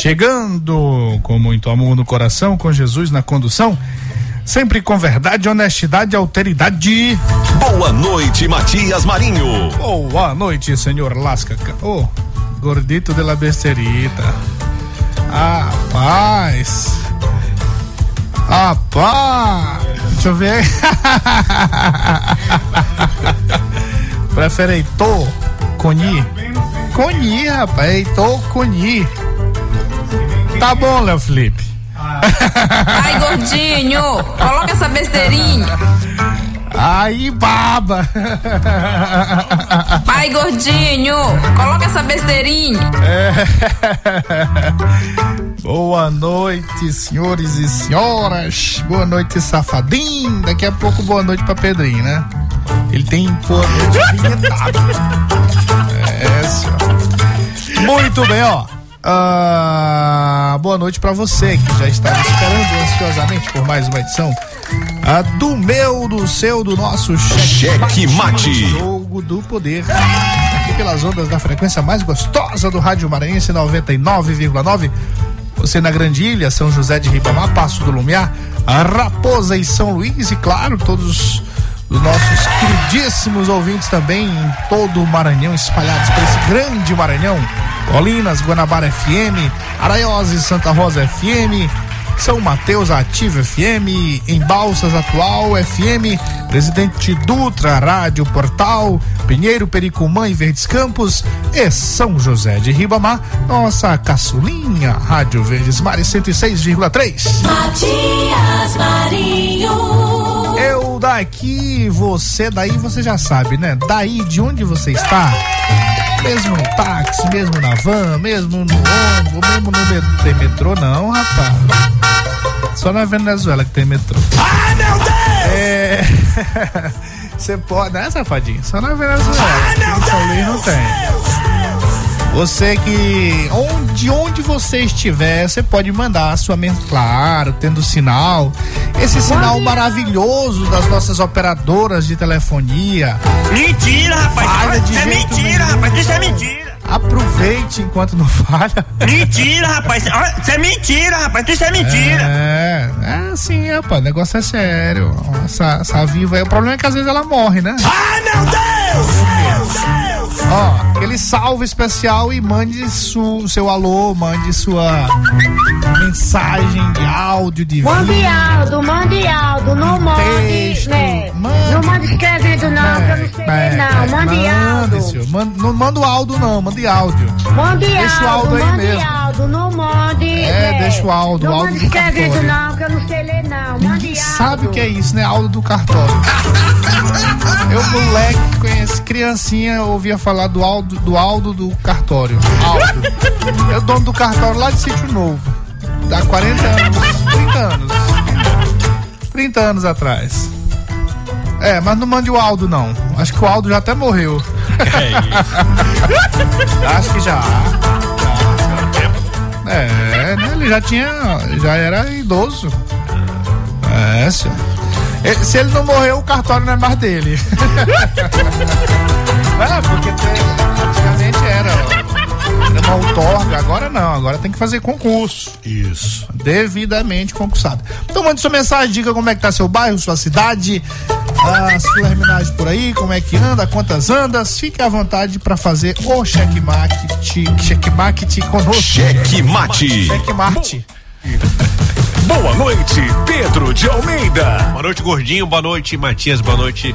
Chegando com muito amor no coração, com Jesus na condução, sempre com verdade, honestidade e alteridade. Boa noite, Matias Marinho. Boa noite, senhor Lasca. Ô, oh, gordito de la besterita. Ah, paz. Ah, paz. Deixa eu ver. Prefere Heitor Coni? Coni, rapaz. Heitor Coni. Tá bom, Léo Felipe. Ai, gordinho, coloca essa besteirinha. Aí, baba. Ai, gordinho, coloca essa besteirinha. É. Boa noite, senhores e senhoras. Boa noite, safadinho. Daqui a pouco, boa noite pra Pedrinho, né? Ele tem boa noite É, senhor. Muito bem, ó. Ah, boa noite para você que já está esperando ansiosamente por mais uma edição ah, do meu, do seu, do nosso cheque, cheque mate. Jogo do poder. Aqui pelas ondas da frequência mais gostosa do Rádio Maranhense 99,9. Você na Grande Ilha, São José de Ribamar, Passo do Lumiar, a Raposa e São Luís e claro, todos os nossos queridíssimos ouvintes também em todo o Maranhão, espalhados por esse grande Maranhão Colinas, Guanabara FM, Araiose, Santa Rosa FM, São Mateus Ativo FM, em Balsas Atual FM, Presidente Dutra, Rádio Portal, Pinheiro, Pericumã e Verdes Campos e São José de Ribamar, nossa caçulinha, Rádio Verdes Mares 106,3. Matias Marinho. Daqui, você daí, você já sabe, né? Daí de onde você está? Mesmo no táxi, mesmo na van, mesmo no ônibus, mesmo no metrô. Tem metrô não, rapaz. Só na Venezuela que tem metrô. Ai, meu Deus! É. Você pode, né, safadinho? Só na Venezuela. Ai, meu Deus! São Luís não tem. Você que onde onde você estiver, você pode mandar a sua mensagem, claro, tendo sinal. Esse sinal maravilhoso das nossas operadoras de telefonia. Mentira, rapaz! Isso é mentira, rapaz! Isso é mentira! Aproveite enquanto não falha. Mentira, rapaz! Isso é mentira, rapaz! Isso é mentira! É, é sim, rapaz. O negócio é sério. Essa, essa viva aí. O problema é que às vezes ela morre, né? Ai, meu Deus! Meu Deus! Ó, aquele salve especial e mande su, seu alô, mande sua mensagem de áudio de Mande vídeo. áudio, mande áudio, não mande, né? Mande, não mande escrevendo não, é, que eu não sei é, não, mande áudio. Senhor, mande, não manda o áudio não, mande áudio. Mande áudio, o áudio aí mande mesmo. áudio, não mande. É, né? deixa o áudio, não o áudio mande escrevendo não, que eu não sei ler não, mande sabe o que é isso, né? Áudio do cartório. eu, moleque, conhece criancinha, ouvia falar do Aldo do, Aldo do cartório. Aldo. é o dono do cartório lá de Sítio Novo. Dá 40 anos, 30 anos. 30 anos atrás. É, mas não mande o Aldo, não. Acho que o Aldo já até morreu. É isso. Acho que já. É, né? Ele já tinha. Já era idoso. É, senhor. Se ele não morreu, o cartório não é mais dele. é, porque antigamente era uma outorga, agora não, agora tem que fazer concurso. Isso. Devidamente concursado. Então mande sua mensagem, diga como é que tá seu bairro, sua cidade, as terminagens por aí, como é que anda, quantas andas, fique à vontade para fazer o checkmate, checkmate conosco. Checkmate. Checkmate. Boa noite, Pedro de Almeida. Boa noite, gordinho. Boa noite, Matias. Boa noite,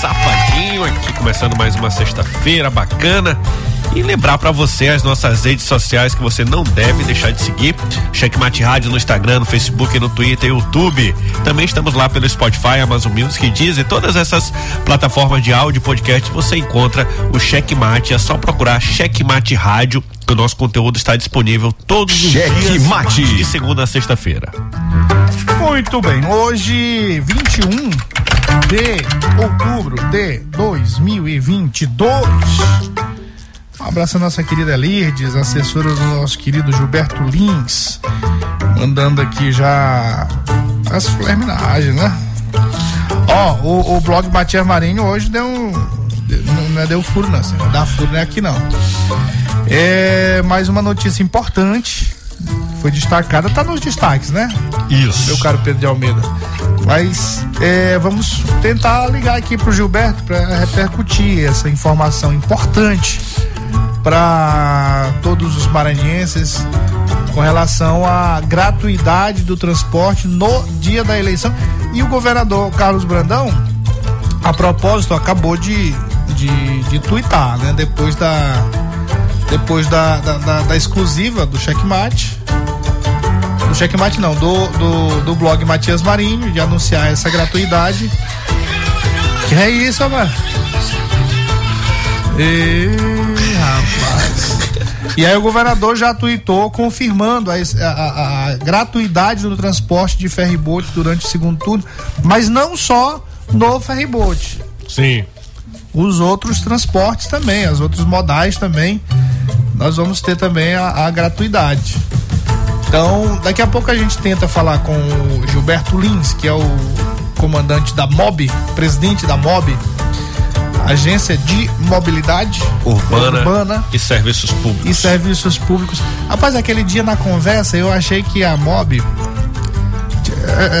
Safadinho. Aqui começando mais uma sexta-feira bacana. E lembrar para você as nossas redes sociais que você não deve deixar de seguir. Checkmate Rádio no Instagram, no Facebook, no Twitter e YouTube. Também estamos lá pelo Spotify, Amazon Music, Deezer, todas essas plataformas de áudio e podcast você encontra o Checkmate. É só procurar Checkmate Rádio o nosso conteúdo está disponível todos os Cheque dias mate. de segunda a sexta-feira. Muito bem, hoje 21 de outubro de 2022. Um abraço à nossa querida Lirdes, assessora do nosso querido Gilberto Lins, mandando aqui já as flerminagens, né? Ó, o, o blog Matias Marinho hoje deu um. Não é deu furo, não. Não dá furo, não é aqui não. É mais uma notícia importante. Foi destacada, tá nos destaques, né? Isso. Meu caro Pedro de Almeida. Mas é, vamos tentar ligar aqui pro Gilberto para repercutir essa informação importante para todos os maranhenses com relação à gratuidade do transporte no dia da eleição. E o governador Carlos Brandão, a propósito, acabou de, de, de tuitar, né? Depois da. Depois da, da, da, da exclusiva do checkmate. Do checkmate não, do, do, do blog Matias Marinho, de anunciar essa gratuidade. Que é isso, mano? E. E aí o governador já tuitou confirmando a, a, a, gratuidade do transporte de ferribote durante o segundo turno, mas não só no ferribote. Sim. Os outros transportes também, os outros modais também, nós vamos ter também a, a gratuidade. Então, daqui a pouco a gente tenta falar com o Gilberto Lins, que é o comandante da MOB, presidente da MOB, Agência de Mobilidade Urbana, Urbana e Serviços Públicos. e Serviços Públicos. Rapaz, aquele dia na conversa eu achei que a MOB.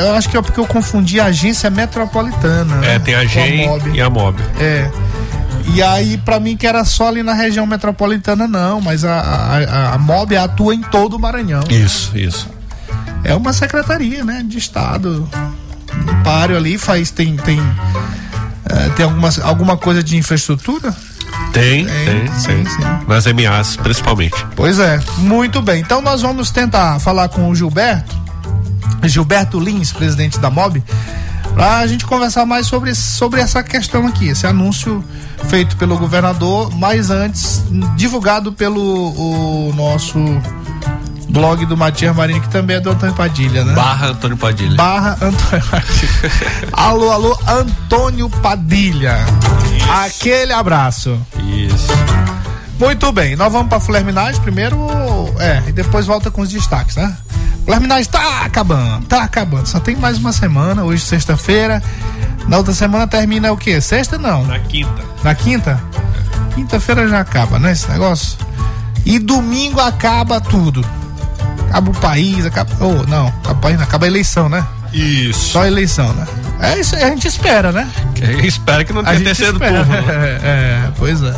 Eu acho que é porque eu confundi a agência metropolitana. né, É, tem a GEM MOB. e a MOB. É. E aí, pra mim, que era só ali na região metropolitana, não, mas a, a, a MOB atua em todo o Maranhão. Isso, isso. É uma secretaria, né, de Estado. Um páreo ali, faz, tem, tem, eh, tem algumas, alguma coisa de infraestrutura? Tem, Tem, tem, sim, sim. Nas MAs, principalmente. Pois é, muito bem. Então nós vamos tentar falar com o Gilberto, Gilberto Lins, presidente da MOB, para a gente conversar mais sobre, sobre essa questão aqui, esse anúncio feito pelo governador, mas antes divulgado pelo o nosso blog do Matias Marinho, que também é do Antônio Padilha, né? Barra Antônio Padilha. Barra Antônio Padilha. alô, alô, Antônio Padilha. Aquele abraço. Isso. Muito bem, nós vamos para Flerminagem primeiro, é, e depois volta com os destaques, né? Flerminagem tá acabando, tá acabando. Só tem mais uma semana, hoje sexta-feira. Na outra semana termina o quê? Sexta não? Na quinta. Na quinta? Quinta-feira já acaba, né, esse negócio? E domingo acaba tudo. Acaba o país, acaba. Oh, não, acaba, o país acaba a eleição, né? Isso. Só a eleição, né? É isso, a gente espera, né? Espero que não A tenha gente terceiro espera. turno. né? É, é, pois é.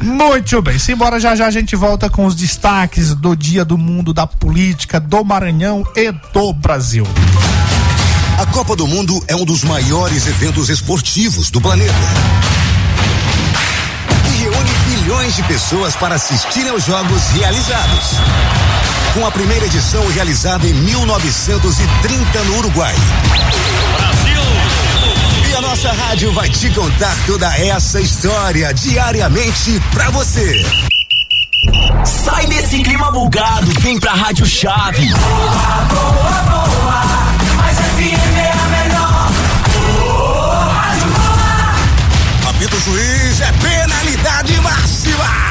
Muito bem, simbora já já a gente volta com os destaques do Dia do Mundo da Política do Maranhão e do Brasil. A Copa do Mundo é um dos maiores eventos esportivos do planeta. Que reúne bilhões de pessoas para assistirem aos jogos realizados com a primeira edição realizada em 1930 no Uruguai. Brasil! E a nossa rádio vai te contar toda essa história diariamente para você. Sai desse clima bugado, vem pra Rádio Chave. Boa, boa, boa, mas FM é a melhor. Boa, rádio boa. Apito juiz, é penalidade máxima.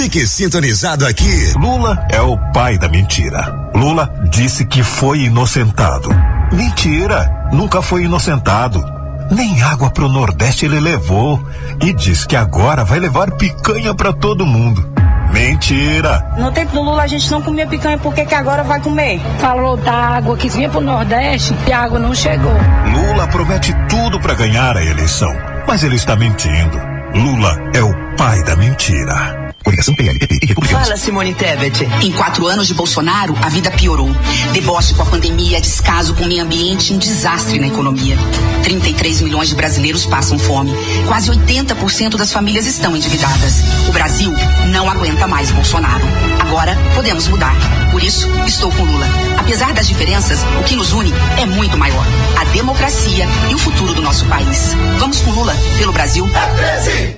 Fique sintonizado aqui. Lula é o pai da mentira. Lula disse que foi inocentado. Mentira! Nunca foi inocentado. Nem água pro Nordeste ele levou. E diz que agora vai levar picanha para todo mundo. Mentira! No tempo do Lula a gente não comia picanha, por que, que agora vai comer? Falou da água que vinha pro Nordeste e a água não chegou. Lula promete tudo para ganhar a eleição, mas ele está mentindo. Lula é o pai da mentira. Coligação PLPP e Republicanos. Fala, Simone Tebet. Em quatro anos de Bolsonaro, a vida piorou. Deboche com a pandemia, descaso com o meio ambiente um desastre na economia. 33 milhões de brasileiros passam fome. Quase 80% das famílias estão endividadas. O Brasil não aguenta mais Bolsonaro. Agora podemos mudar. Por isso, estou com Lula. Apesar das diferenças, o que nos une é muito maior: a democracia e o futuro do nosso país. Vamos com Lula pelo Brasil.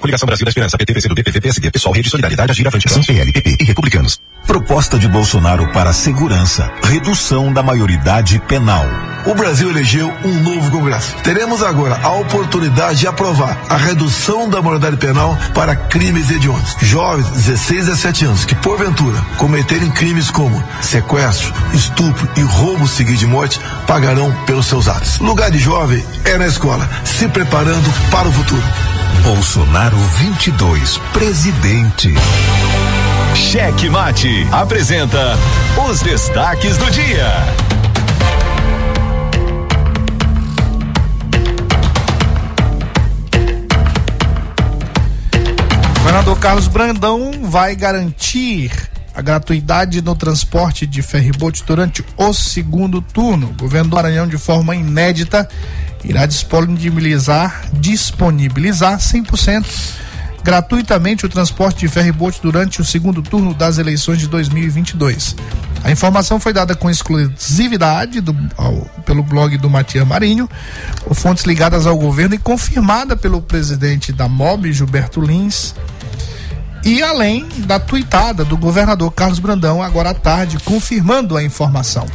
Coligação Brasil da Esperança, PT, PCdoB, PV, PSD, Pessoal, Rede Solidariedade, Agir Avante, PL, PP e Republicanos. Proposta de Bolsonaro para segurança, redução da maioridade penal. O Brasil elegeu um novo Congresso. Teremos agora a oportunidade de aprovar a redução da maioridade penal para crimes hediondos. Jovens, 16 a 17 anos, que porventura cometerem crimes como sequestro, estupro e roubo seguido de morte, pagarão pelos seus atos. Lugar de jovem é na escola, se preparando para o futuro. Bolsonaro 22, presidente. Cheque Mate apresenta os destaques do dia. Governador Carlos Brandão vai garantir a gratuidade no transporte de ferribote durante o segundo turno. O governo do Maranhão, de forma inédita, irá disponibilizar, disponibilizar 100% gratuitamente o transporte de ferribote durante o segundo turno das eleições de 2022. A informação foi dada com exclusividade do, ao, pelo blog do Matias Marinho, fontes ligadas ao governo e confirmada pelo presidente da MOB, Gilberto Lins, e além da tuitada do governador Carlos Brandão agora à tarde, confirmando a informação.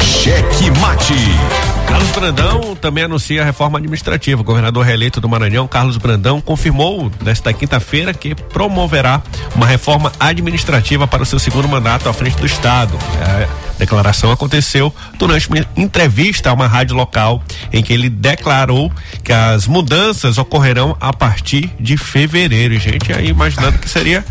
Cheque Mate. Carlos Brandão também anuncia a reforma administrativa. O governador reeleito do Maranhão, Carlos Brandão, confirmou nesta quinta-feira que promoverá uma reforma administrativa para o seu segundo mandato à frente do Estado. A declaração aconteceu durante uma entrevista a uma rádio local em que ele declarou que as mudanças ocorrerão a partir de fevereiro. E gente aí imaginando que seria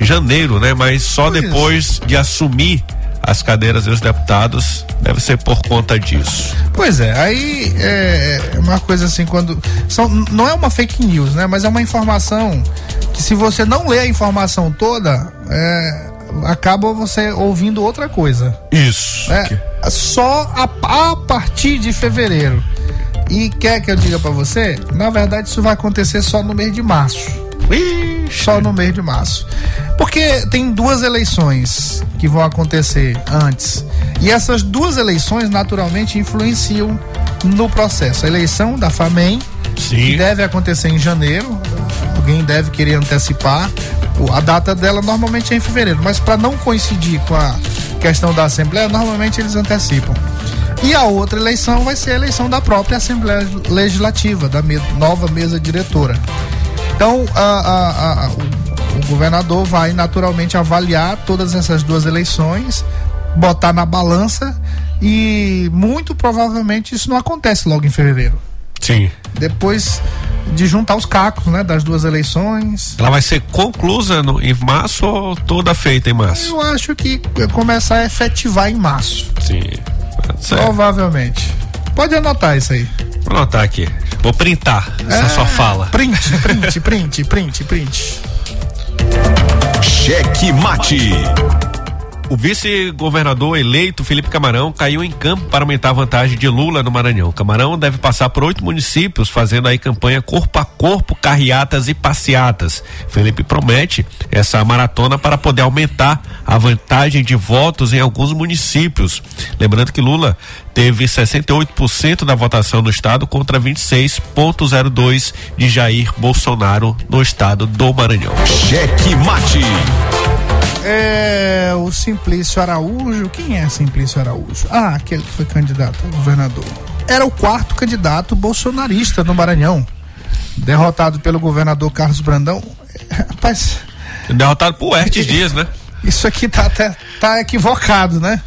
janeiro, né? Mas só depois de assumir as cadeiras dos deputados deve ser por conta disso. Pois é, aí é uma coisa assim, quando. São, não é uma fake news, né? Mas é uma informação que se você não lê a informação toda, é, acaba você ouvindo outra coisa. Isso. É, só a, a partir de fevereiro. E quer que eu diga para você? Na verdade, isso vai acontecer só no mês de março. Só no mês de março. Porque tem duas eleições que vão acontecer antes. E essas duas eleições naturalmente influenciam no processo. A eleição da FAMEM, Sim. que deve acontecer em janeiro. Alguém deve querer antecipar. A data dela normalmente é em fevereiro, mas para não coincidir com a questão da Assembleia, normalmente eles antecipam. E a outra eleição vai ser a eleição da própria Assembleia Legislativa, da nova mesa diretora. Então, a, a, a, o, governador vai naturalmente avaliar todas essas duas eleições, botar na balança e muito provavelmente isso não acontece logo em fevereiro. Sim. Depois de juntar os cacos, né, das duas eleições. Ela vai ser conclusa no, em março ou toda feita em março? Eu acho que começar a efetivar em março. Sim. Certo. Provavelmente. Pode anotar isso aí. Vou anotar aqui. Vou printar essa sua fala. Print, print, print, print, print. Cheque Mate. O vice-governador eleito Felipe Camarão caiu em campo para aumentar a vantagem de Lula no Maranhão. Camarão deve passar por oito municípios, fazendo aí campanha corpo a corpo, carreatas e passeatas. Felipe promete essa maratona para poder aumentar a vantagem de votos em alguns municípios. Lembrando que Lula teve 68% da votação no estado contra 26,02% de Jair Bolsonaro no estado do Maranhão. Cheque Mate. É o Simplício Araújo. Quem é Simplício Araújo? Ah, aquele que foi candidato a governador. Era o quarto candidato bolsonarista no Maranhão. Derrotado pelo governador Carlos Brandão. Rapaz, Derrotado por Hertes Dias, né? Isso aqui tá até tá equivocado, né?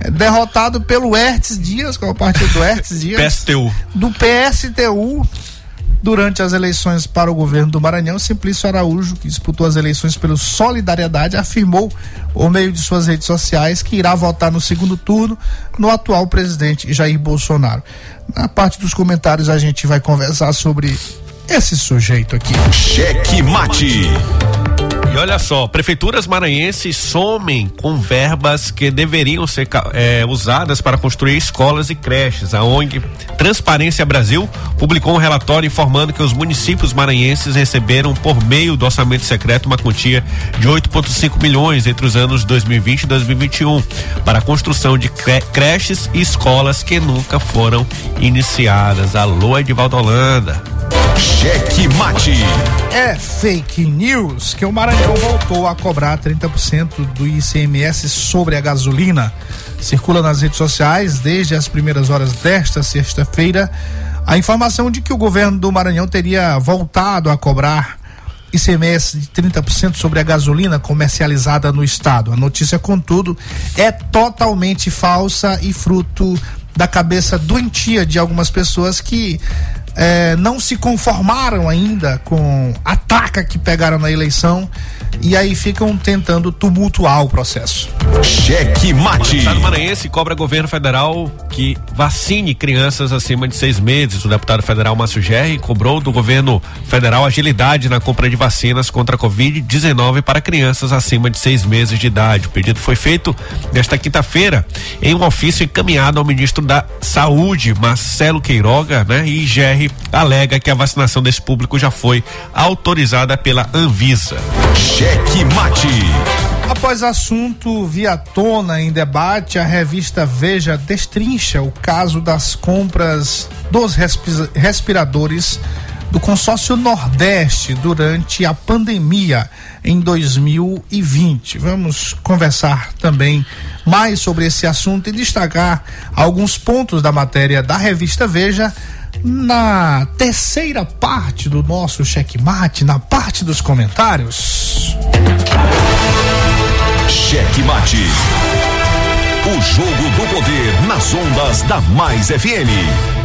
É derrotado pelo Hertz Dias, qual é o partido do Hertz Dias? PSTU. Do PSTU. Durante as eleições para o governo do Maranhão, Simplício Araújo, que disputou as eleições pelo Solidariedade, afirmou, por meio de suas redes sociais, que irá votar no segundo turno no atual presidente Jair Bolsonaro. Na parte dos comentários, a gente vai conversar sobre esse sujeito aqui. Cheque mate. Olha só, prefeituras maranhenses somem com verbas que deveriam ser é, usadas para construir escolas e creches. A ONG Transparência Brasil publicou um relatório informando que os municípios maranhenses receberam por meio do orçamento secreto uma quantia de 8,5 milhões entre os anos 2020 e 2021 para a construção de creches e escolas que nunca foram iniciadas. Alô, Edivaldo Holanda. Cheque mate. É fake news que o Maranhão voltou a cobrar 30% do ICMS sobre a gasolina. Circula nas redes sociais desde as primeiras horas desta sexta-feira a informação de que o governo do Maranhão teria voltado a cobrar ICMS de 30% sobre a gasolina comercializada no estado. A notícia, contudo, é totalmente falsa e fruto da cabeça doentia de algumas pessoas que é, não se conformaram ainda com a taca que pegaram na eleição e aí ficam tentando tumultuar o processo. Cheque mate. O Estado Maranhense cobra governo federal que vacine crianças acima de seis meses. O deputado federal Márcio Gerri cobrou do governo federal agilidade na compra de vacinas contra a Covid-19 para crianças acima de seis meses de idade. O pedido foi feito nesta quinta-feira em um ofício encaminhado ao ministro da Saúde, Marcelo Queiroga, né? E Gerri alega que a vacinação desse público já foi autorizada pela Anvisa. Cheque mate. Após assunto via tona em debate, a revista Veja destrincha o caso das compras dos respiradores do consórcio Nordeste durante a pandemia em 2020. Vamos conversar também mais sobre esse assunto e destacar alguns pontos da matéria da revista Veja na terceira parte do nosso checkmate, na parte dos comentários. Checkmate. O jogo do poder nas ondas da Mais FM.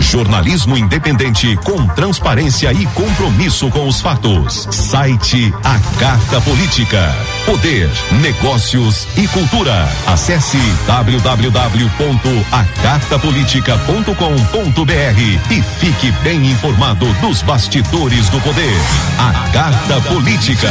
Jornalismo independente com transparência e compromisso com os fatos. Site A Carta Política. Poder, negócios e cultura. Acesse www.acartapolitica.com.br e fique bem informado dos bastidores do poder. A Carta Política.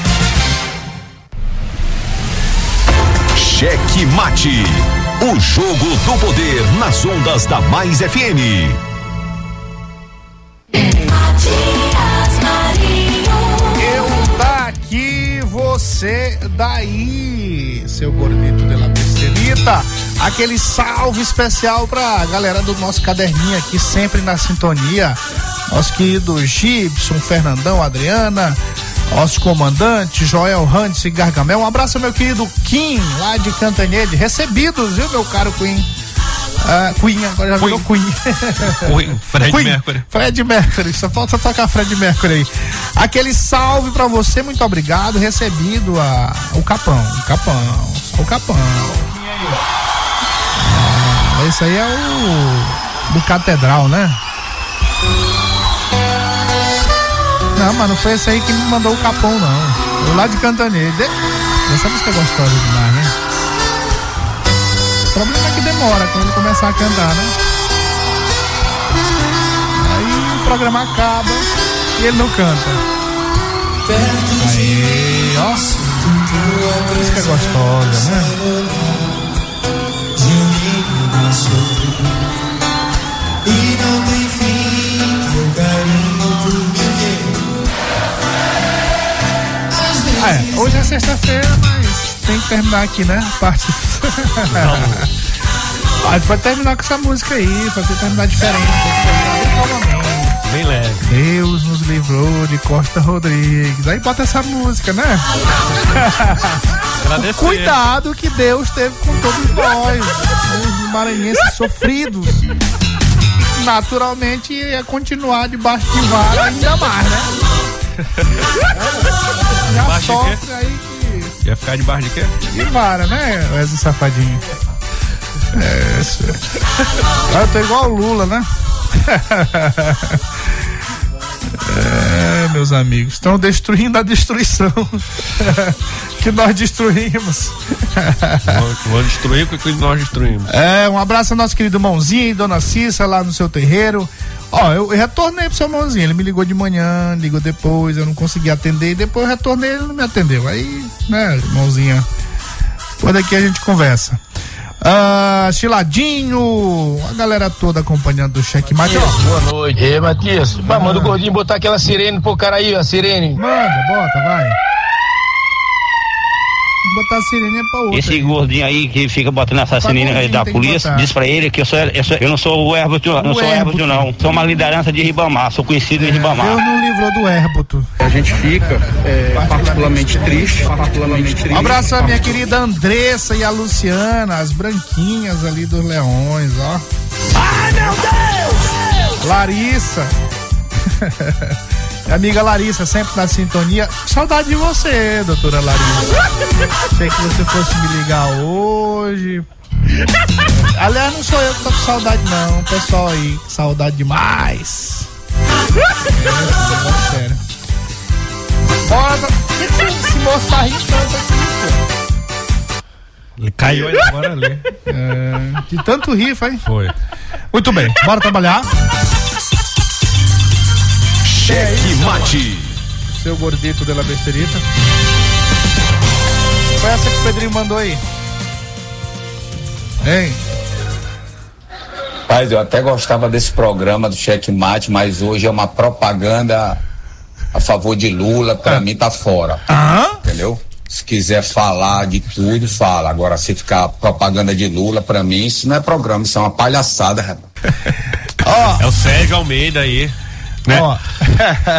Cheque Mate. O jogo do poder nas ondas da Mais FM. Eu daqui, você daí, seu gordito de la. Aquele salve especial pra galera do nosso caderninho aqui, sempre na sintonia. Nosso querido Gibson, Fernandão, Adriana, nosso comandante Joel Hans e Gargamel. Um abraço, meu querido Kim, lá de Cantanhede. Recebidos, viu, meu caro Queen? Ah, Queen, agora já virou Queen. Queen, Fred Queen, Mercury. Fred Mercury, só falta tocar Fred Mercury aí. Aquele salve pra você, muito obrigado. Recebido a, o Capão, o Capão, o Capão. Ah, esse aí é o do Catedral, né? Não, mas não foi esse aí que me mandou o capão, não. O lá de Cantanede. Essa música é gostosa demais, né? O problema é que demora quando ele começar a cantar, né? Aí o programa acaba e ele não canta. Aí, ó. Música é gostosa, né? E não tem É, hoje é sexta-feira, mas tem que terminar aqui, né? A parte. Gente pode terminar com essa música aí, fazer terminar diferente. calmamente. Bem leve. Deus nos livrou de Costa Rodrigues. Aí bota essa música, né? Agradecer. Cuidado que Deus teve com todos nós, os maranhenses sofridos. Naturalmente ia continuar debaixo de vara ainda mais, né? Sofre quê? aí que. Ia ficar debaixo de quê? De vara, né, Wesley Safadinho? É, isso. Eu tô igual o Lula, né? Meus amigos, estão destruindo a destruição que nós destruímos. Vamos destruir o que nós destruímos. É, um abraço ao nosso querido Mãozinho e Dona Cissa lá no seu terreiro. Ó, eu, eu retornei pro seu Mãozinho, ele me ligou de manhã, ligou depois, eu não consegui atender, e depois eu retornei, ele não me atendeu. Aí, né, Mãozinha, por daqui a gente conversa. Ah, Chiladinho, a galera toda acompanhando o cheque mate. Boa noite. Ei, Matias, manda o gordinho botar aquela sirene pro cara aí, a sirene. Manda, bota, vai. Botar a sirene é pra outra. Esse gordinho aí que fica botando essa sirene gordinho, da polícia, diz pra ele que eu, sou, eu, sou- eu não sou o Herboto, não O sou o Herboto, Herboto. não. Sou uma liderança de Ribamar, sou conhecido em Ribamar. Deus não livrou do Herboto. A gente fica é, particularmente triste, particularmente triste. Um abraço à minha querida Andressa e a Luciana, as branquinhas ali dos leões, ó. Ai, meu Deus! Larissa. Amiga Larissa, sempre na sintonia. Saudade de você, doutora Larissa. Achei que você fosse me ligar hoje. Aliás, não sou eu que tô com saudade, não. Pessoal aí, que saudade demais. É, sério. Bora, esse moço tá rindo tanto aqui, Ele caiu aí agora ali. É, de tanto rir, foi? Foi. Muito bem, bora trabalhar. Cheque mate. Seu gordito de la besterita. Foi essa que o Pedrinho mandou aí? Hein? Rapaz, eu até gostava desse programa do Checkmate, mas hoje é uma propaganda a favor de Lula, pra mim tá fora. Entendeu? Se quiser falar de tudo, fala. Agora, se ficar propaganda de Lula, pra mim, isso não é programa, isso é uma palhaçada, rapaz. É o Sérgio Almeida aí. Né? Ó.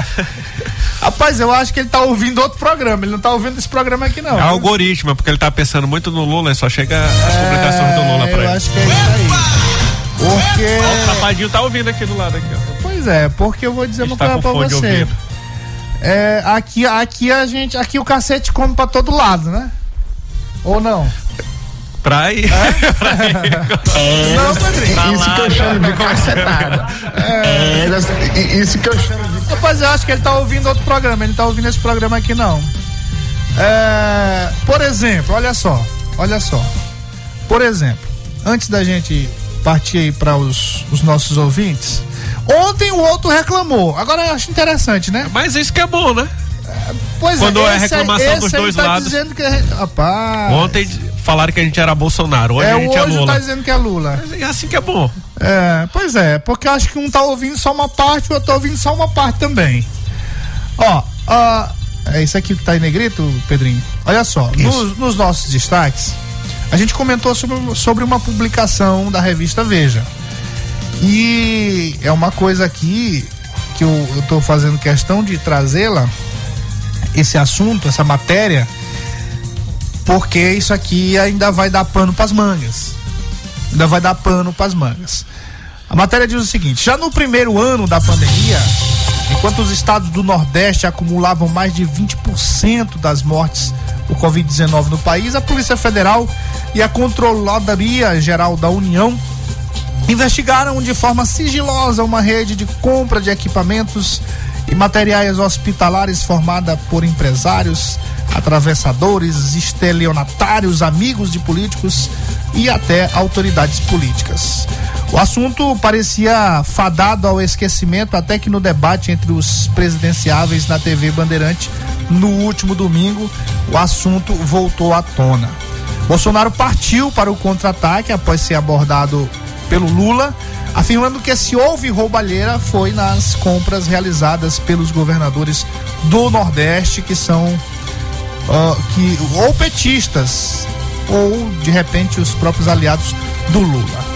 Rapaz, eu acho que ele tá ouvindo outro programa. Ele não tá ouvindo esse programa aqui, não. É algoritmo, porque ele tá pensando muito no Lula e só chega as publicações do Lula pra eu ele. acho que é isso aí. Porque. Ó, o Safadinho tá ouvindo aqui do lado aqui, ó. Pois é, porque eu vou dizer uma Está coisa com pra você. ouvido. É, aqui, aqui a gente, aqui o cacete come pra todo lado, né? Ou não? Pra ir. Não, Pedrinho. Tá isso lá, que eu chamo de cacetada. É, isso que eu chamo de. Rapaz, eu acho que ele tá ouvindo outro programa, ele não tá ouvindo esse programa aqui não. É, por exemplo, olha só, olha só. Por exemplo, antes da gente partir aí para os, os nossos ouvintes, ontem o outro reclamou. Agora eu acho interessante, né? Mas isso que é bom, né? Pois Quando é esse aí- reclamação dos esse aí dois tá lados. Dizendo que é, rapaz, Ontem falaram que a gente era Bolsonaro, hoje é, a gente é hoje Lula. tá dizendo que é Lula. É assim que é bom. É, pois é, porque eu acho que um tá ouvindo só uma parte, o outro tá ouvindo só uma parte também. Ó, ó, é isso aqui que tá em negrito, Pedrinho? Olha só, nos, nos nossos destaques, a gente comentou sobre, sobre uma publicação da revista Veja. E é uma coisa aqui que eu, eu tô fazendo questão de trazê-la, esse assunto, essa matéria, porque isso aqui ainda vai dar pano pras mangas ainda vai dar pano para as mangas. A matéria diz o seguinte: já no primeiro ano da pandemia, enquanto os estados do Nordeste acumulavam mais de 20% das mortes por Covid-19 no país, a Polícia Federal e a Controladoria Geral da União investigaram de forma sigilosa uma rede de compra de equipamentos e materiais hospitalares formada por empresários, atravessadores, estelionatários, amigos de políticos, e até autoridades políticas. O assunto parecia fadado ao esquecimento até que no debate entre os presidenciáveis na TV Bandeirante no último domingo, o assunto voltou à tona. Bolsonaro partiu para o contra-ataque após ser abordado pelo Lula, afirmando que se houve roubalheira foi nas compras realizadas pelos governadores do Nordeste, que são uh, que ou petistas ou de repente os próprios aliados do Lula.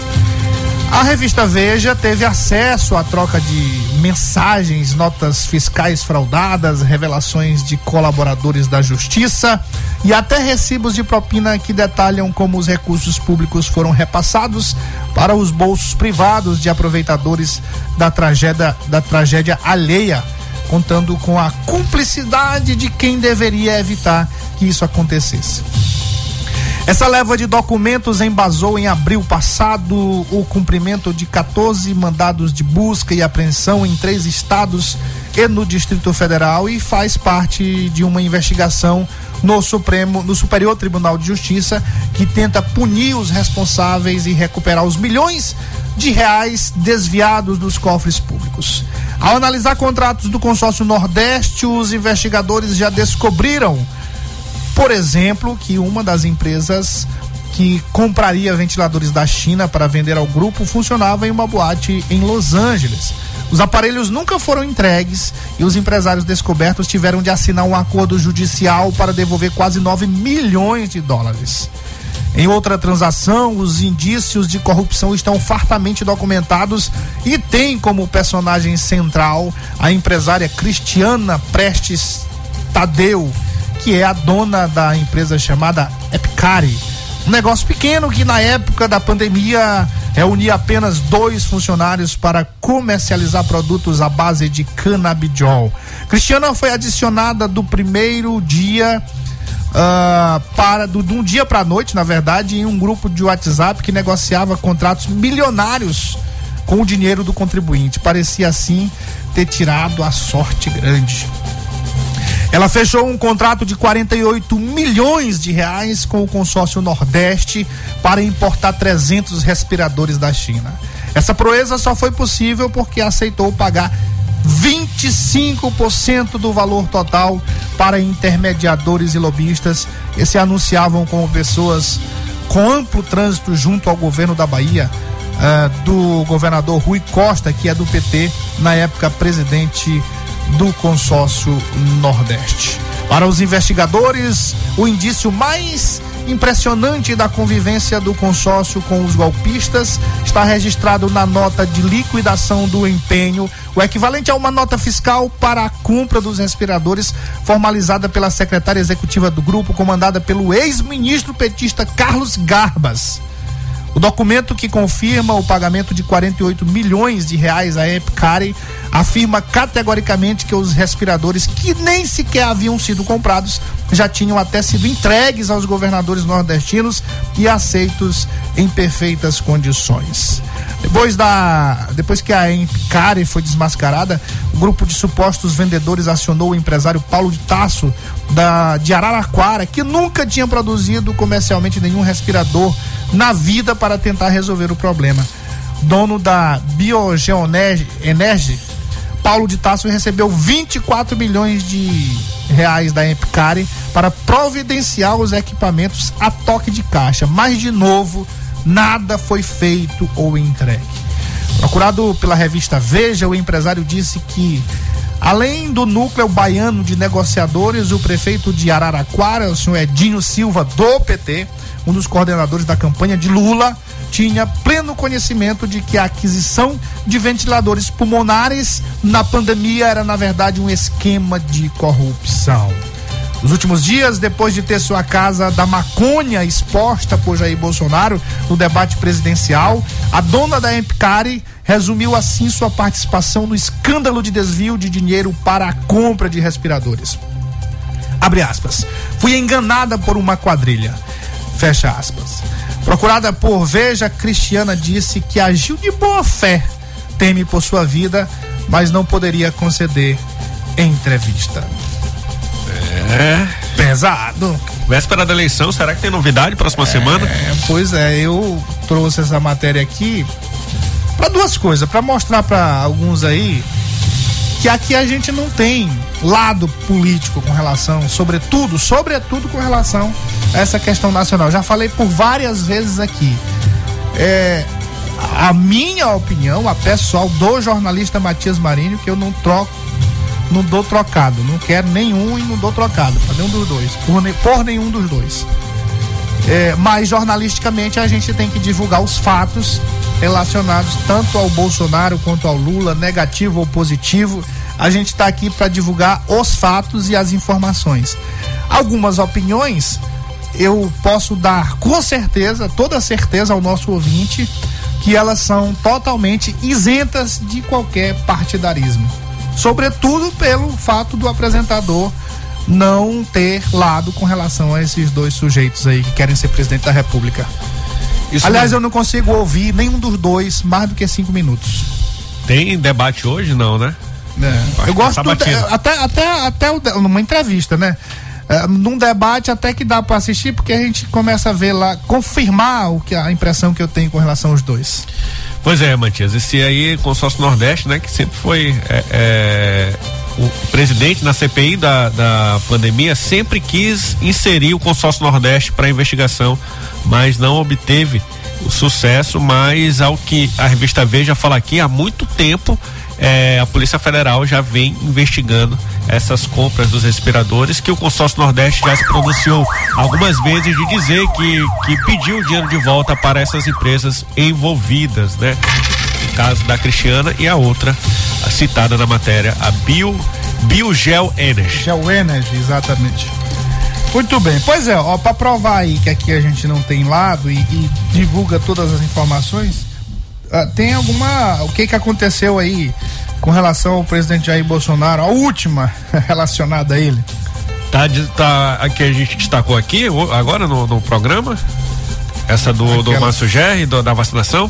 A revista Veja teve acesso à troca de mensagens, notas fiscais fraudadas, revelações de colaboradores da justiça e até recibos de propina que detalham como os recursos públicos foram repassados para os bolsos privados de aproveitadores da tragédia, da tragédia alheia, contando com a cumplicidade de quem deveria evitar que isso acontecesse. Essa leva de documentos embasou em abril passado o cumprimento de 14 mandados de busca e apreensão em três estados e no Distrito Federal e faz parte de uma investigação no Supremo, no Superior Tribunal de Justiça, que tenta punir os responsáveis e recuperar os milhões de reais desviados dos cofres públicos. Ao analisar contratos do consórcio Nordeste, os investigadores já descobriram por exemplo, que uma das empresas que compraria ventiladores da China para vender ao grupo funcionava em uma boate em Los Angeles. Os aparelhos nunca foram entregues e os empresários descobertos tiveram de assinar um acordo judicial para devolver quase 9 milhões de dólares. Em outra transação, os indícios de corrupção estão fartamente documentados e tem como personagem central a empresária Cristiana Prestes Tadeu, que é a dona da empresa chamada Epicari. Um negócio pequeno que na época da pandemia reunia apenas dois funcionários para comercializar produtos à base de canabidiol. Cristiana foi adicionada do primeiro dia uh, para do, de um dia para noite, na verdade, em um grupo de WhatsApp que negociava contratos milionários com o dinheiro do contribuinte. Parecia assim ter tirado a sorte grande. Ela fechou um contrato de 48 milhões de reais com o consórcio Nordeste para importar 300 respiradores da China. Essa proeza só foi possível porque aceitou pagar 25% do valor total para intermediadores e lobistas que se anunciavam como pessoas com amplo trânsito junto ao governo da Bahia, uh, do governador Rui Costa, que é do PT, na época presidente do consórcio Nordeste. Para os investigadores, o indício mais impressionante da convivência do consórcio com os golpistas está registrado na nota de liquidação do empenho, o equivalente a uma nota fiscal para a compra dos respiradores, formalizada pela secretária executiva do grupo, comandada pelo ex-ministro petista Carlos Garbas. O documento que confirma o pagamento de 48 milhões de reais à Epcari afirma categoricamente que os respiradores que nem sequer haviam sido comprados já tinham até sido entregues aos governadores nordestinos e aceitos em perfeitas condições. Depois da depois que a Epcari foi desmascarada, o grupo de supostos vendedores acionou o empresário Paulo de Tasso da de Araraquara, que nunca tinha produzido comercialmente nenhum respirador na vida para tentar resolver o problema. Dono da Biogeoenergy, Paulo de Tasso recebeu 24 milhões de reais da Empcare para providenciar os equipamentos a toque de caixa. Mas, de novo, nada foi feito ou entregue. Procurado pela revista Veja, o empresário disse que, além do núcleo baiano de negociadores, o prefeito de Araraquara, o senhor Edinho Silva, do PT, um dos coordenadores da campanha de Lula, tinha pleno conhecimento de que a aquisição de ventiladores pulmonares na pandemia era, na verdade, um esquema de corrupção. Nos últimos dias, depois de ter sua casa da maconha exposta por Jair Bolsonaro no debate presidencial, a dona da Empcare resumiu assim sua participação no escândalo de desvio de dinheiro para a compra de respiradores. Abre aspas. Fui enganada por uma quadrilha. Fecha aspas. Procurada por Veja, Cristiana disse que agiu de boa fé, teme por sua vida, mas não poderia conceder entrevista. É. Pesado. Véspera da eleição, será que tem novidade próxima é, semana? Pois é, eu trouxe essa matéria aqui para duas coisas, para mostrar para alguns aí que aqui a gente não tem lado político com relação, sobretudo, sobretudo com relação a essa questão nacional. Já falei por várias vezes aqui. É, a minha opinião, a pessoal do jornalista Matias Marinho, que eu não troco, não dou trocado. Não quero nenhum e não dou trocado para nenhum dos dois. Por, por nenhum dos dois. É, mas jornalisticamente a gente tem que divulgar os fatos relacionados tanto ao Bolsonaro quanto ao Lula, negativo ou positivo. A gente está aqui para divulgar os fatos e as informações. Algumas opiniões eu posso dar com certeza, toda certeza ao nosso ouvinte que elas são totalmente isentas de qualquer partidarismo. Sobretudo pelo fato do apresentador não ter lado com relação a esses dois sujeitos aí que querem ser presidente da República. Isso Aliás, eu não consigo ouvir nenhum dos dois mais do que cinco minutos. Tem debate hoje, não, né? É. Eu gosto do, até até até uma entrevista, né? É, num debate até que dá para assistir porque a gente começa a ver lá confirmar o que a impressão que eu tenho com relação aos dois. Pois é, Matias, esse aí consórcio Nordeste, né, que sempre foi é, é, o presidente na CPI da, da pandemia sempre quis inserir o consórcio Nordeste para investigação, mas não obteve o sucesso, mas ao que a revista Veja fala aqui há muito tempo é, a Polícia Federal já vem investigando essas compras dos respiradores, que o consórcio Nordeste já se pronunciou algumas vezes de dizer que, que pediu o dinheiro de volta para essas empresas envolvidas, né? Caso da Cristiana e a outra a citada na matéria, a Bio, Biogel Energy. Gel Energy, exatamente. Muito bem, pois é, ó, para provar aí que aqui a gente não tem lado e, e divulga todas as informações, uh, tem alguma. O que que aconteceu aí com relação ao presidente Jair Bolsonaro, a última relacionada a ele? Tá, tá aqui a gente destacou aqui agora no, no programa essa do, Aquela... do Márcio Gerri, do, da vacinação.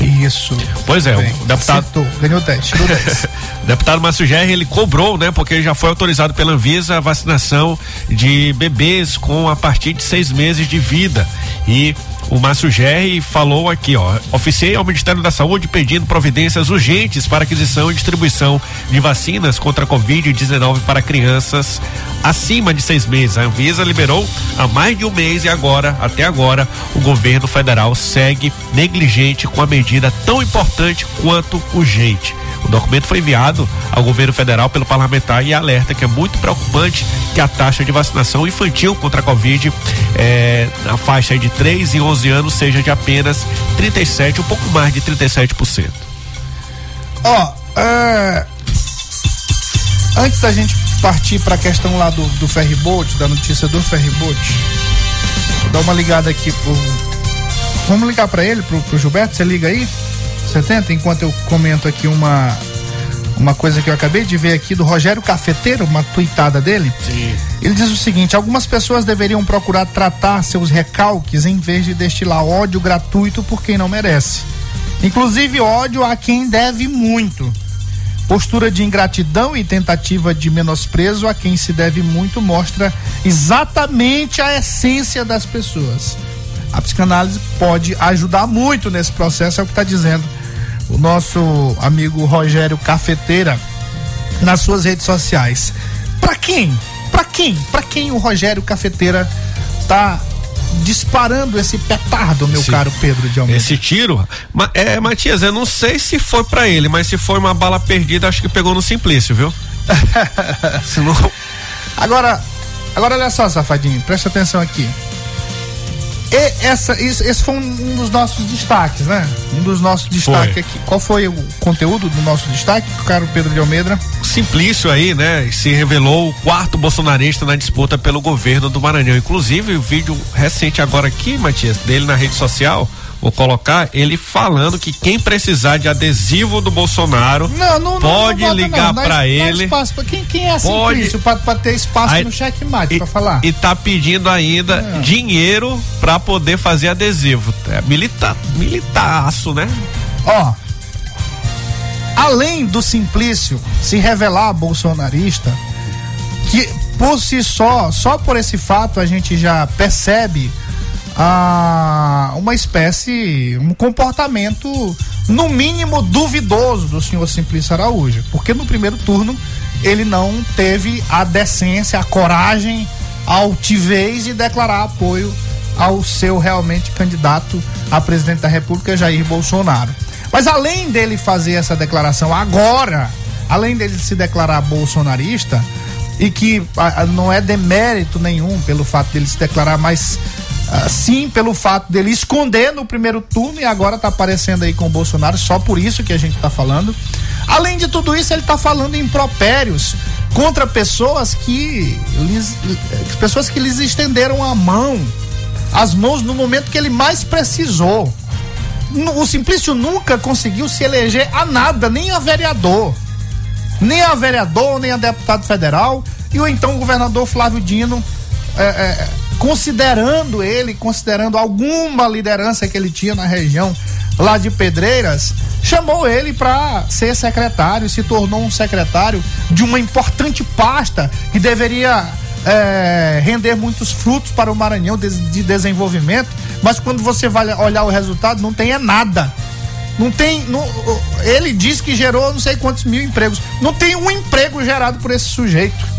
Isso. Pois é, Bem, o deputado. Citou, ganhou 10, tirou 10. deputado Márcio Gerri, ele cobrou, né? Porque já foi autorizado pela Anvisa a vacinação de bebês com a partir de seis meses de vida. E o Márcio Gerri falou aqui, ó, oficiei ao Ministério da Saúde pedindo providências urgentes para aquisição e distribuição de vacinas contra a Covid-19 para crianças acima de seis meses. A Anvisa liberou há mais de um mês e agora, até agora, o governo federal segue negligente com a medida tão importante quanto urgente. O documento foi enviado ao governo federal pelo parlamentar e alerta que é muito preocupante que a taxa de vacinação infantil contra a Covid eh, na faixa de 3 e 11 anos seja de apenas 37, um pouco mais de 37%. Ó, oh, é... antes da gente partir para a questão lá do, do ferryboat, da notícia do ferryboat, vou dar uma ligada aqui pro. Vamos ligar para ele, pro, pro Gilberto? Você liga aí? 70, enquanto eu comento aqui uma uma coisa que eu acabei de ver aqui do Rogério Cafeteiro, uma tuitada dele. Sim. Ele diz o seguinte: algumas pessoas deveriam procurar tratar seus recalques em vez de destilar ódio gratuito por quem não merece. Inclusive ódio a quem deve muito. Postura de ingratidão e tentativa de menosprezo a quem se deve muito mostra exatamente a essência das pessoas. A psicanálise pode ajudar muito nesse processo, é o que está dizendo o nosso amigo Rogério Cafeteira nas suas redes sociais. Para quem? Para quem? Para quem o Rogério Cafeteira tá disparando esse petardo, meu esse, caro Pedro de Almeida? Esse tiro, é, Matias, eu não sei se foi para ele, mas se foi uma bala perdida, acho que pegou no Simplício, viu? Senão... Agora, agora olha só, safadinho, presta atenção aqui. E essa, isso, esse foi um, dos nossos destaques, né? Um dos nossos destaques aqui. Qual foi o conteúdo do nosso destaque, caro Pedro de Almeida? Simplício aí, né? Se revelou o quarto bolsonarista na disputa pelo governo do Maranhão. Inclusive, o vídeo recente agora aqui, Matias, dele na rede social, vou colocar ele falando que quem precisar de adesivo do Bolsonaro não, não, pode não, ligar para ele. Espaço quem, quem é assim pode, para ter espaço aí, no checkmate para falar. E tá pedindo ainda é. dinheiro para poder fazer adesivo. É militar, militaço, né? Ó, além do Simplício se revelar bolsonarista, que por si só, só por esse fato a gente já percebe uma espécie, um comportamento no mínimo duvidoso do senhor Simplício Araújo, porque no primeiro turno ele não teve a decência, a coragem, a altivez de declarar apoio ao seu realmente candidato a presidente da República, Jair Bolsonaro. Mas além dele fazer essa declaração agora, além dele se declarar bolsonarista, e que a, não é demérito nenhum pelo fato dele se declarar, mas sim pelo fato dele esconder no primeiro turno e agora tá aparecendo aí com o Bolsonaro, só por isso que a gente tá falando. Além de tudo isso, ele tá falando em propérios contra pessoas que lhes, pessoas que lhes estenderam a mão, as mãos no momento que ele mais precisou. O Simplício nunca conseguiu se eleger a nada, nem a vereador nem a vereador, nem a deputado federal, e o então governador Flávio Dino, é, é, considerando ele, considerando alguma liderança que ele tinha na região lá de Pedreiras, chamou ele para ser secretário, se tornou um secretário de uma importante pasta que deveria é, render muitos frutos para o Maranhão de, de, desenvolvimento, mas quando você vai olhar o resultado, não tem é nada. Não tem. Não, ele diz que gerou não sei quantos mil empregos. Não tem um emprego gerado por esse sujeito.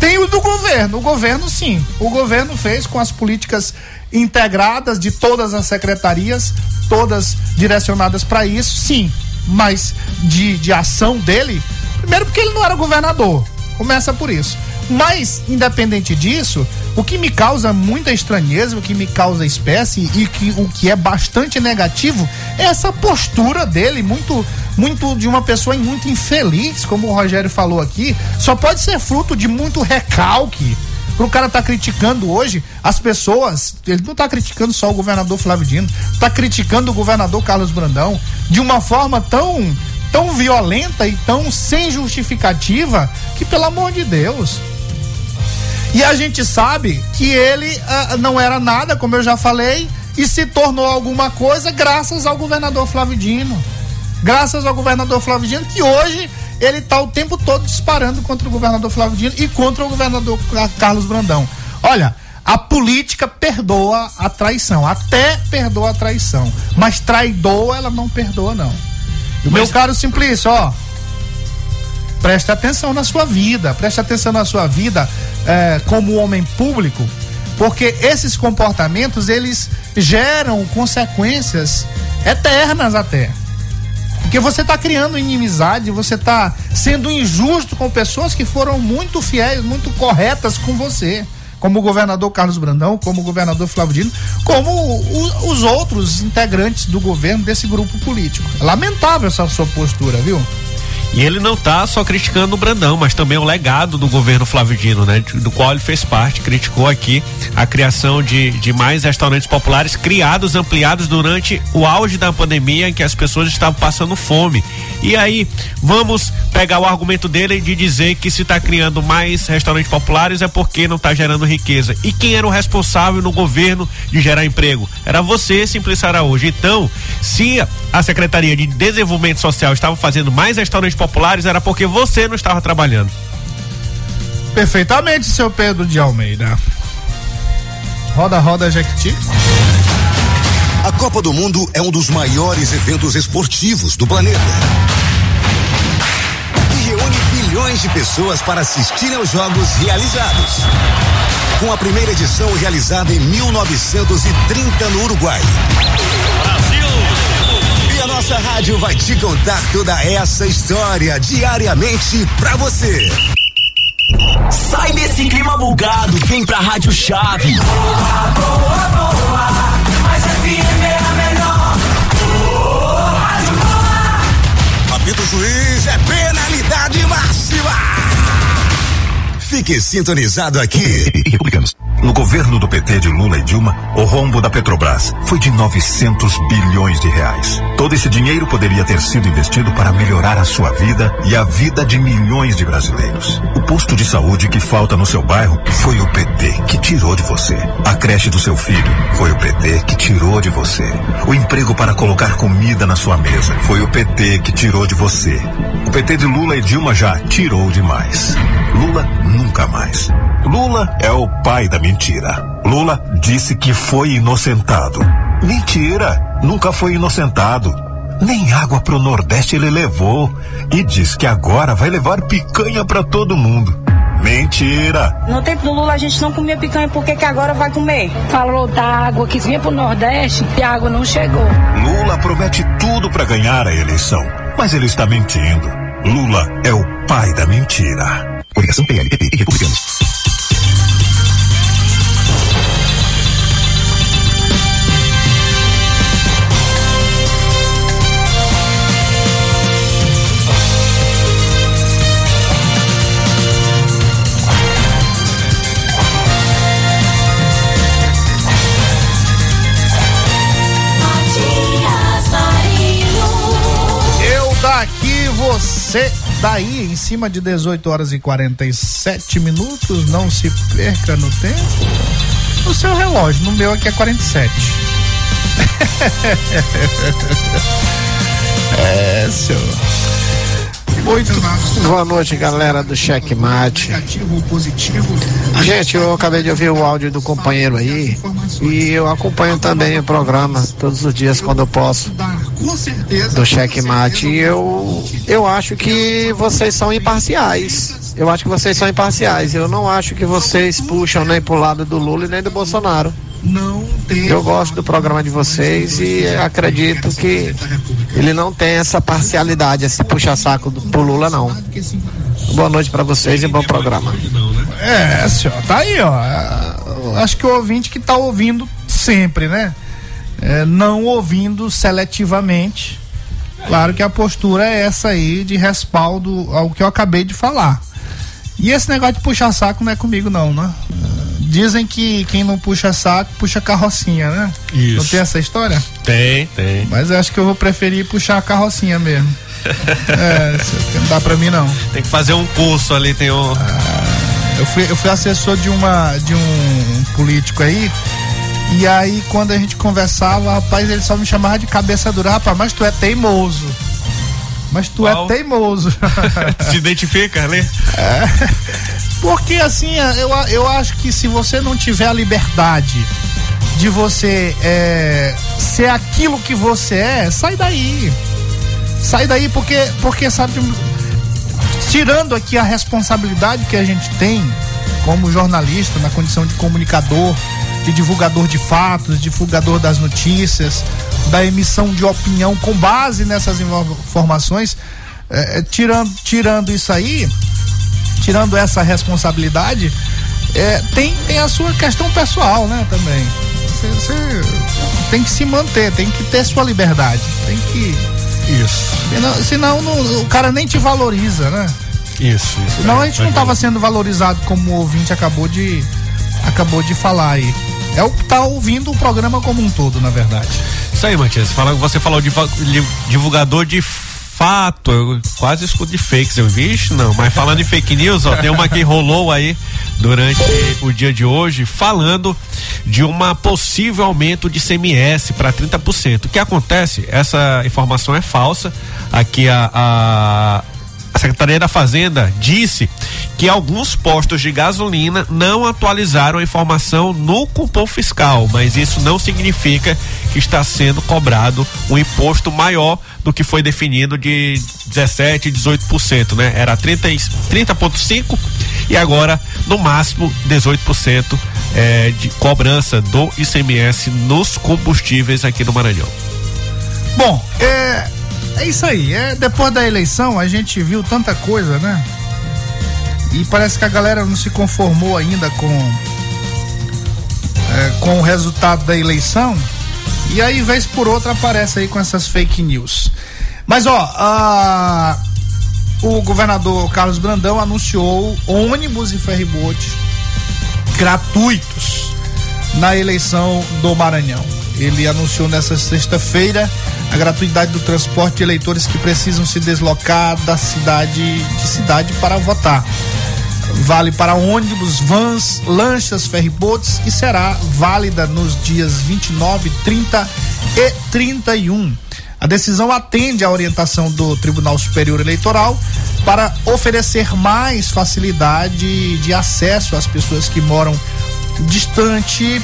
Tem o do governo. O governo, sim. O governo fez com as políticas integradas de todas as secretarias, todas direcionadas para isso, sim. Mas de, de ação dele, primeiro porque ele não era governador. Começa por isso. Mas, independente disso, o que me causa muita estranheza, o que me causa espécie e que, o que é bastante negativo é essa postura dele, muito, muito de uma pessoa muito infeliz, como o Rogério falou aqui, só pode ser fruto de muito recalque. O cara tá criticando hoje as pessoas, ele não tá criticando só o governador Flávio Dino, tá criticando o governador Carlos Brandão de uma forma tão tão violenta e tão sem justificativa que pelo amor de Deus, e a gente sabe que ele uh, não era nada, como eu já falei, e se tornou alguma coisa graças ao governador Flávio Dino. Graças ao governador Flávio Dino, que hoje ele está o tempo todo disparando contra o governador Flávio Dino e contra o governador Carlos Brandão. Olha, a política perdoa a traição, até perdoa a traição, mas traidor ela não perdoa não. Mas... Meu caro Simplício, ó, preste atenção na sua vida, preste atenção na sua vida é, como homem público, porque esses comportamentos eles geram consequências eternas até. Porque você está criando inimizade, você está sendo injusto com pessoas que foram muito fiéis, muito corretas com você. Como o governador Carlos Brandão, como o governador Flávio Dino, como o, os outros integrantes do governo desse grupo político. Lamentável essa sua postura, viu? E ele não está só criticando o Brandão, mas também o legado do governo Flávio Dino, né? Do qual ele fez parte, criticou aqui a criação de, de mais restaurantes populares criados, ampliados durante o auge da pandemia em que as pessoas estavam passando fome. E aí, vamos pegar o argumento dele de dizer que se está criando mais restaurantes populares é porque não está gerando riqueza. E quem era o responsável no governo de gerar emprego? Era você, Simplício Araújo. Então, se a Secretaria de Desenvolvimento Social estava fazendo mais restaurantes populares era porque você não estava trabalhando. Perfeitamente, seu Pedro de Almeida. Roda, roda, Jequiti. A Copa do Mundo é um dos maiores eventos esportivos do planeta. Que reúne bilhões de pessoas para assistirem aos jogos realizados. Com a primeira edição realizada em 1930 no Uruguai nossa rádio vai te contar toda essa história diariamente pra você. Sai desse clima bugado, vem pra Rádio Chave. Boa, boa, boa, mas FM é a melhor. Boa, rádio boa. Apito juiz é penalidade máxima. Fique sintonizado aqui. Republicanos. No governo do PT de Lula e Dilma, o rombo da Petrobras foi de 900 bilhões de reais. Todo esse dinheiro poderia ter sido investido para melhorar a sua vida e a vida de milhões de brasileiros. O posto de saúde que falta no seu bairro foi o PT que tirou de você. A creche do seu filho foi o PT que tirou de você. O emprego para colocar comida na sua mesa foi o PT que tirou de você. O PT de Lula e Dilma já tirou demais. Lula nunca mais. Lula é o pai da mentira. Lula disse que foi inocentado. Mentira! Nunca foi inocentado. Nem água pro Nordeste ele levou. E diz que agora vai levar picanha para todo mundo. Mentira! No tempo do Lula a gente não comia picanha, por que que agora vai comer? Falou da água que vinha pro Nordeste e a água não chegou. Lula promete tudo para ganhar a eleição, mas ele está mentindo. Lula é o pai da mentira. Coligação PLPP e Republicanos. Eu daqui, você daí, em cima de 18 horas e 47 minutos. Não se perca no tempo. No seu relógio, no meu aqui é 47. é, senhor. Boa noite, galera do Checkmate. Gente, eu acabei de ouvir o áudio do companheiro aí e eu acompanho também o programa todos os dias quando eu posso do Checkmate. E eu, eu acho que vocês são imparciais. Eu acho que vocês são imparciais. Eu não acho que vocês puxam nem pro lado do Lula e nem do Bolsonaro. Eu gosto do programa de vocês e acredito que ele não tem essa parcialidade, esse puxa-saco do- pro Lula, não. Boa noite pra vocês e bom programa. É, senhor, tá aí, ó. Eu Acho que o ouvinte que tá ouvindo sempre, né? É, não ouvindo seletivamente. Claro que a postura é essa aí de respaldo ao que eu acabei de falar. E esse negócio de puxar saco não é comigo, não, né? Dizem que quem não puxa saco, puxa carrocinha, né? Isso. Não tem essa história? Tem, tem. Mas acho que eu vou preferir puxar a carrocinha mesmo. é, não dá pra mim não. Tem que fazer um curso ali, tem um. Eu fui, eu fui assessor de uma de um político aí. E aí quando a gente conversava, rapaz, ele só me chamava de cabeça dura, rapaz, mas tu é teimoso. Mas tu Qual? é teimoso. Se identifica, né? É. Porque assim, eu, eu acho que se você não tiver a liberdade de você é, ser aquilo que você é, sai daí. Sai daí porque, porque sabe, tirando aqui a responsabilidade que a gente tem como jornalista, na condição de comunicador, de divulgador de fatos, divulgador das notícias, da emissão de opinião com base nessas informações, é, é, tirando, tirando isso aí, tirando essa responsabilidade, é, tem, tem a sua questão pessoal, né, também. Você tem que se manter, tem que ter sua liberdade, tem que. Isso. Senão, senão não- o cara nem te valoriza, né? Isso, isso. Senão é, a gente não é estava sendo valorizado como o ouvinte acabou de acabou de falar aí. É o que tá ouvindo o programa como um todo, na verdade. Isso aí, Matias. Você falou de divulgador de fato. Eu quase escuto de fakes. Eu vi, Ixi, não. Mas falando de fake news, ó, tem uma que rolou aí durante o dia de hoje, falando de uma possível aumento de CMS para 30%. O que acontece? Essa informação é falsa. Aqui a, a a Secretaria da Fazenda disse que alguns postos de gasolina não atualizaram a informação no cupom fiscal, mas isso não significa que está sendo cobrado um imposto maior do que foi definido de 17, 18%, né? Era 30 e- 30,5 e agora no máximo 18% é, de cobrança do ICMS nos combustíveis aqui no Maranhão. Bom, é, é isso aí. É, depois da eleição a gente viu tanta coisa, né? E parece que a galera não se conformou ainda com, é, com o resultado da eleição. E aí, vez por outra, aparece aí com essas fake news. Mas, ó, o governador Carlos Brandão anunciou ônibus e ferribote gratuitos na eleição do Maranhão. Ele anunciou nessa sexta-feira a gratuidade do transporte de eleitores que precisam se deslocar da cidade de cidade para votar. Vale para ônibus, vans, lanchas, ferryboats e será válida nos dias 29, 30 e 31. A decisão atende à orientação do Tribunal Superior Eleitoral para oferecer mais facilidade de acesso às pessoas que moram distante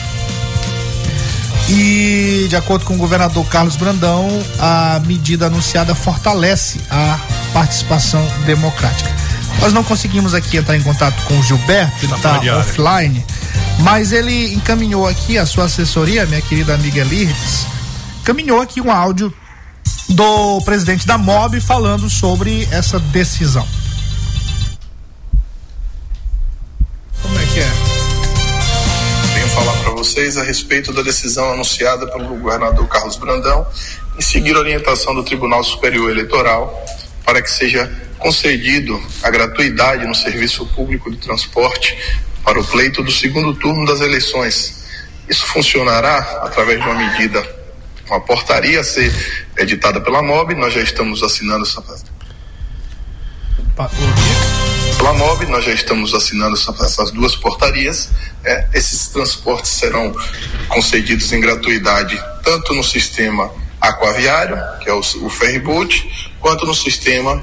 e, de acordo com o governador Carlos Brandão, a medida anunciada fortalece a participação democrática. Nós não conseguimos aqui entrar em contato com o Gilberto, ele está offline, mas ele encaminhou aqui a sua assessoria, minha querida amiga Lirtes, encaminhou aqui um áudio do presidente da MOB falando sobre essa decisão. Como é que é? Vocês a respeito da decisão anunciada pelo governador Carlos Brandão em seguir a orientação do Tribunal Superior Eleitoral para que seja concedido a gratuidade no serviço público de transporte para o pleito do segundo turno das eleições. Isso funcionará através de uma medida, uma portaria a ser editada pela MOB, nós já estamos assinando essa pela MOB, nós já estamos assinando essas duas portarias. É, esses transportes serão concedidos em gratuidade tanto no sistema aquaviário, que é o, o quanto no sistema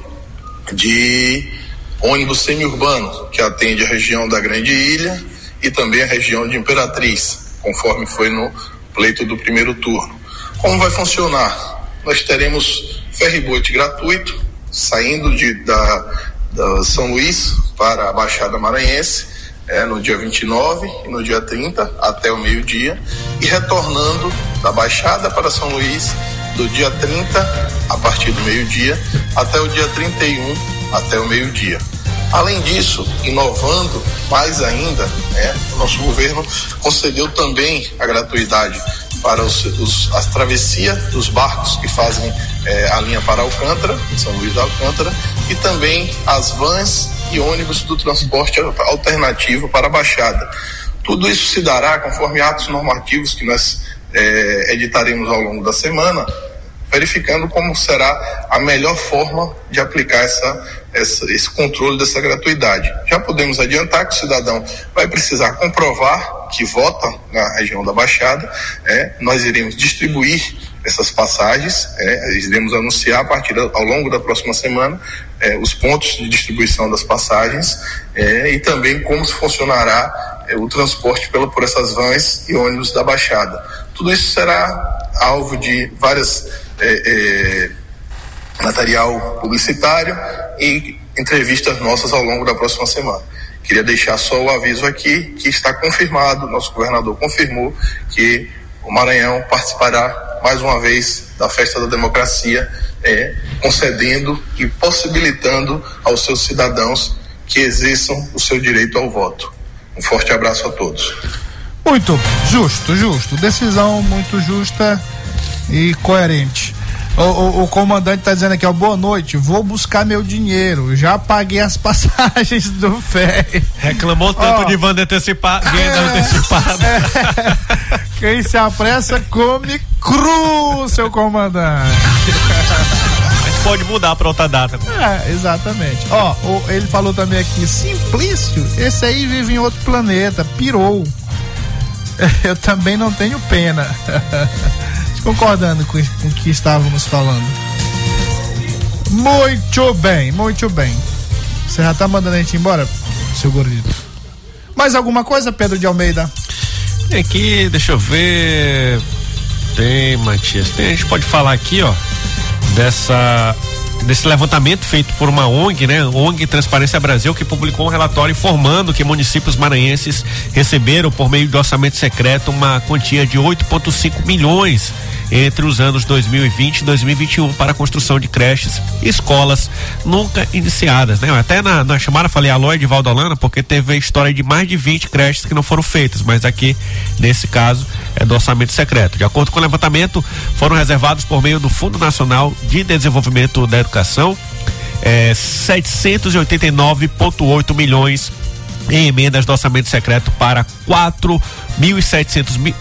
de ônibus semi-urbano, que atende a região da Grande Ilha e também a região de Imperatriz, conforme foi no pleito do primeiro turno. Como vai funcionar? Nós teremos ferryboat gratuito, saindo de, da, da São Luís para a Baixada Maranhense, é, no dia 29 e no dia 30 até o meio-dia, e retornando da Baixada para São Luís do dia 30 a partir do meio-dia até o dia 31 até o meio-dia. Além disso, inovando mais ainda, né, o nosso governo concedeu também a gratuidade para os, os, as travessias dos barcos que fazem é, a linha para Alcântara, São Luís da Alcântara, e também as vans e ônibus do transporte alternativo para a Baixada. Tudo isso se dará conforme atos normativos que nós é, editaremos ao longo da semana, verificando como será a melhor forma de aplicar essa, essa, esse controle dessa gratuidade. Já podemos adiantar que o cidadão vai precisar comprovar que vota na região da Baixada, é, nós iremos distribuir essas passagens, é, iremos anunciar a partir ao longo da próxima semana é, os pontos de distribuição das passagens é, e também como funcionará é, o transporte pela, por essas vans e ônibus da Baixada. Tudo isso será alvo de várias é, é, material publicitário e entrevistas nossas ao longo da próxima semana. Queria deixar só o aviso aqui que está confirmado, nosso governador confirmou que o Maranhão participará mais uma vez da festa da democracia, é, concedendo e possibilitando aos seus cidadãos que exerçam o seu direito ao voto. Um forte abraço a todos. Muito justo, justo. Decisão muito justa e coerente. O, o, o comandante está dizendo aqui, ó, boa noite, vou buscar meu dinheiro, já paguei as passagens do ferry. Reclamou tanto ó, de venda antecipada, é, antecipada. É, quem se apressa come cru, seu comandante. pode mudar para outra data. É, exatamente. Ó, ele falou também aqui, Simplício, esse aí vive em outro planeta, pirou. Eu também não tenho pena. Concordando com, com o que estávamos falando. Muito bem, muito bem. Você já tá mandando a gente embora, seu gordito? Mais alguma coisa, Pedro de Almeida? Tem aqui, deixa eu ver. Tem, Matias. Tem, a gente pode falar aqui, ó, dessa desse levantamento feito por uma ONG, né? ONG Transparência Brasil, que publicou um relatório informando que municípios maranhenses receberam por meio do orçamento secreto uma quantia de 8,5 milhões entre os anos 2020 e 2021 para a construção de creches e escolas nunca iniciadas, né? Até na, na chamada falei alô de Valdolana porque teve a história de mais de 20 creches que não foram feitas, mas aqui nesse caso é do orçamento secreto. De acordo com o levantamento, foram reservados por meio do Fundo Nacional de Desenvolvimento da Educação é, 789,8 milhões em emendas do orçamento secreto para 4.700 mil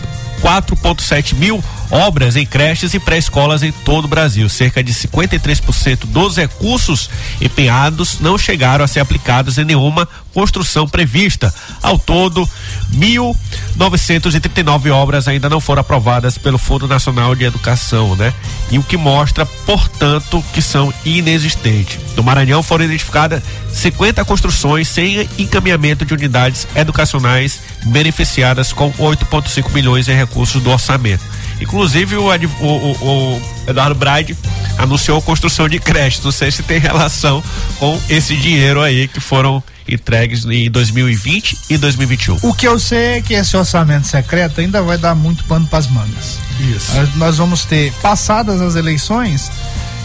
4,7 mil obras em creches e pré-escolas em todo o Brasil. Cerca de 53% dos recursos empenhados não chegaram a ser aplicados em nenhuma construção prevista. Ao todo, 1.939 obras ainda não foram aprovadas pelo Fundo Nacional de Educação, né? E o que mostra, portanto, que são inexistentes. No Maranhão foram identificadas 50 construções sem encaminhamento de unidades educacionais beneficiadas com 8,5 milhões em recursos do orçamento. Inclusive o, o, o, Eduardo Braide anunciou construção de creches. Não sei se tem relação com esse dinheiro aí que foram entregues em 2020 e 2021. O que eu sei é que esse orçamento secreto ainda vai dar muito pano para as mangas. Isso. Nós vamos ter, passadas as eleições,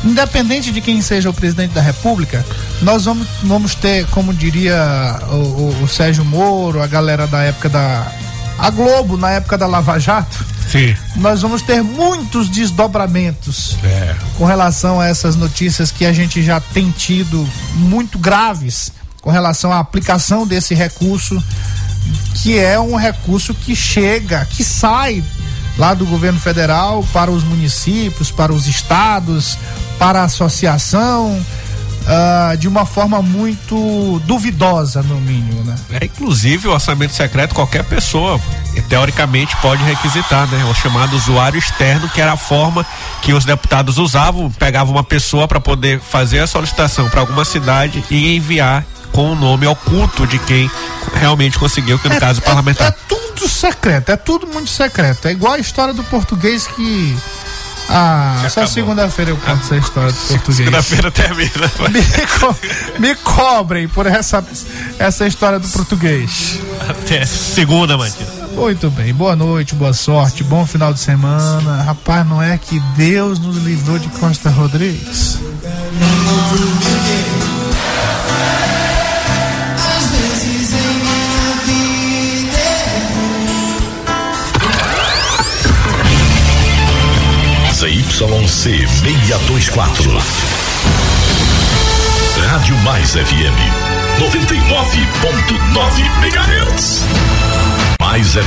independente de quem seja o presidente da República, nós vamos, vamos ter, como diria o, o, o Sérgio Moro, a galera da época da. A Globo, na época da Lava Jato. Sim. Nós vamos ter muitos desdobramentos é. com relação a essas notícias que a gente já tem tido muito graves com relação à aplicação desse recurso, que é um recurso que chega, que sai lá do governo federal para os municípios, para os estados, para a associação. Uh, de uma forma muito duvidosa, no mínimo, né? É, inclusive, o orçamento secreto, qualquer pessoa, teoricamente, pode requisitar, né? O chamado usuário externo, que era a forma que os deputados usavam, pegavam uma pessoa para poder fazer a solicitação para alguma cidade e enviar com o nome oculto de quem realmente conseguiu, que no é, caso parlamentar. É, é tudo secreto, é tudo muito secreto. É igual a história do português que ah, Já só segunda-feira eu conto essa história do português. Segunda-feira termina. Me, co me, cobrem por essa, essa história do português. Até segunda, Matias. Muito bem, boa noite, boa sorte, bom final de semana. Rapaz, não é que Deus nos livrou de Costa Rodrigues? 624. Rádio Mais FM 99.9 MHz. MaisFM.com.br